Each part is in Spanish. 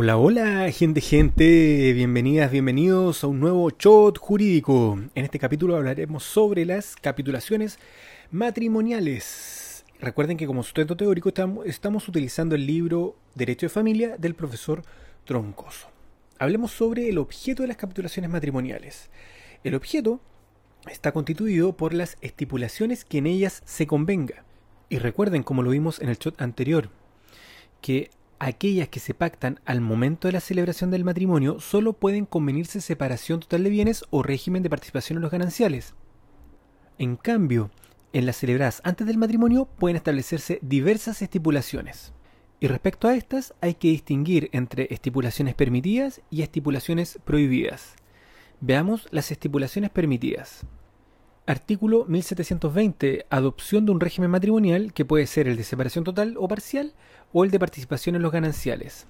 Hola, hola, gente, gente, bienvenidas, bienvenidos a un nuevo shot jurídico. En este capítulo hablaremos sobre las capitulaciones matrimoniales. Recuerden que como sustento teórico estamos utilizando el libro Derecho de Familia del profesor Troncoso. Hablemos sobre el objeto de las capitulaciones matrimoniales. El objeto está constituido por las estipulaciones que en ellas se convenga. Y recuerden, como lo vimos en el shot anterior, que aquellas que se pactan al momento de la celebración del matrimonio solo pueden convenirse separación total de bienes o régimen de participación en los gananciales. En cambio, en las celebradas antes del matrimonio pueden establecerse diversas estipulaciones. Y respecto a estas hay que distinguir entre estipulaciones permitidas y estipulaciones prohibidas. Veamos las estipulaciones permitidas. Artículo 1720. Adopción de un régimen matrimonial que puede ser el de separación total o parcial o el de participación en los gananciales.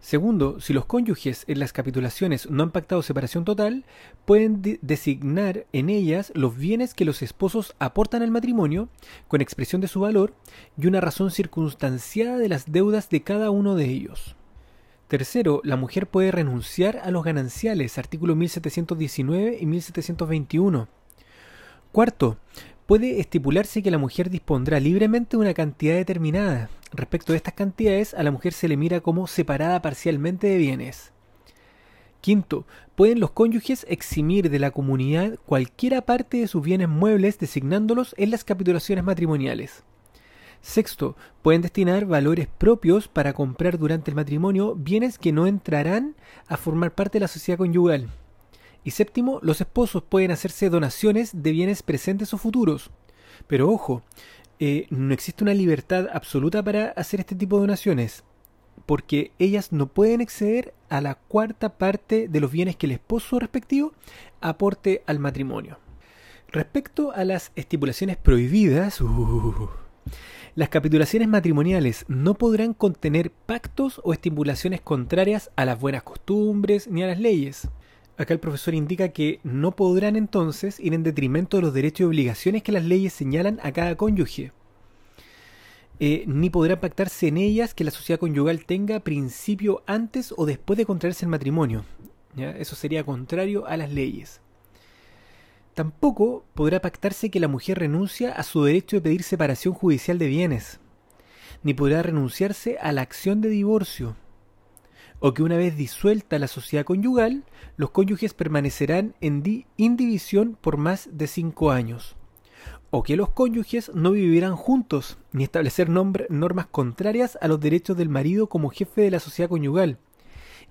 Segundo, si los cónyuges en las capitulaciones no han pactado separación total, pueden designar en ellas los bienes que los esposos aportan al matrimonio, con expresión de su valor y una razón circunstanciada de las deudas de cada uno de ellos. Tercero, la mujer puede renunciar a los gananciales, artículos 1719 y 1721 Cuarto, puede estipularse que la mujer dispondrá libremente de una cantidad determinada. Respecto de estas cantidades, a la mujer se le mira como separada parcialmente de bienes. Quinto, pueden los cónyuges eximir de la comunidad cualquiera parte de sus bienes muebles designándolos en las capitulaciones matrimoniales. Sexto, pueden destinar valores propios para comprar durante el matrimonio bienes que no entrarán a formar parte de la sociedad conyugal. Y séptimo, los esposos pueden hacerse donaciones de bienes presentes o futuros. Pero ojo, eh, no existe una libertad absoluta para hacer este tipo de donaciones, porque ellas no pueden exceder a la cuarta parte de los bienes que el esposo respectivo aporte al matrimonio. Respecto a las estipulaciones prohibidas, uh, las capitulaciones matrimoniales no podrán contener pactos o estipulaciones contrarias a las buenas costumbres ni a las leyes. Acá el profesor indica que no podrán entonces ir en detrimento de los derechos y obligaciones que las leyes señalan a cada cónyuge. Eh, ni podrá pactarse en ellas que la sociedad conyugal tenga principio antes o después de contraerse el matrimonio. Eso sería contrario a las leyes. Tampoco podrá pactarse que la mujer renuncia a su derecho de pedir separación judicial de bienes, ni podrá renunciarse a la acción de divorcio o que una vez disuelta la sociedad conyugal, los cónyuges permanecerán en indivisión por más de cinco años, o que los cónyuges no vivirán juntos, ni establecer normas contrarias a los derechos del marido como jefe de la sociedad conyugal,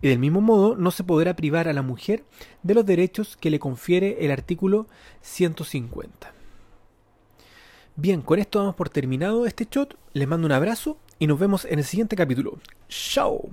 y del mismo modo no se podrá privar a la mujer de los derechos que le confiere el artículo 150. Bien, con esto damos por terminado este shot, les mando un abrazo y nos vemos en el siguiente capítulo. ¡Chao!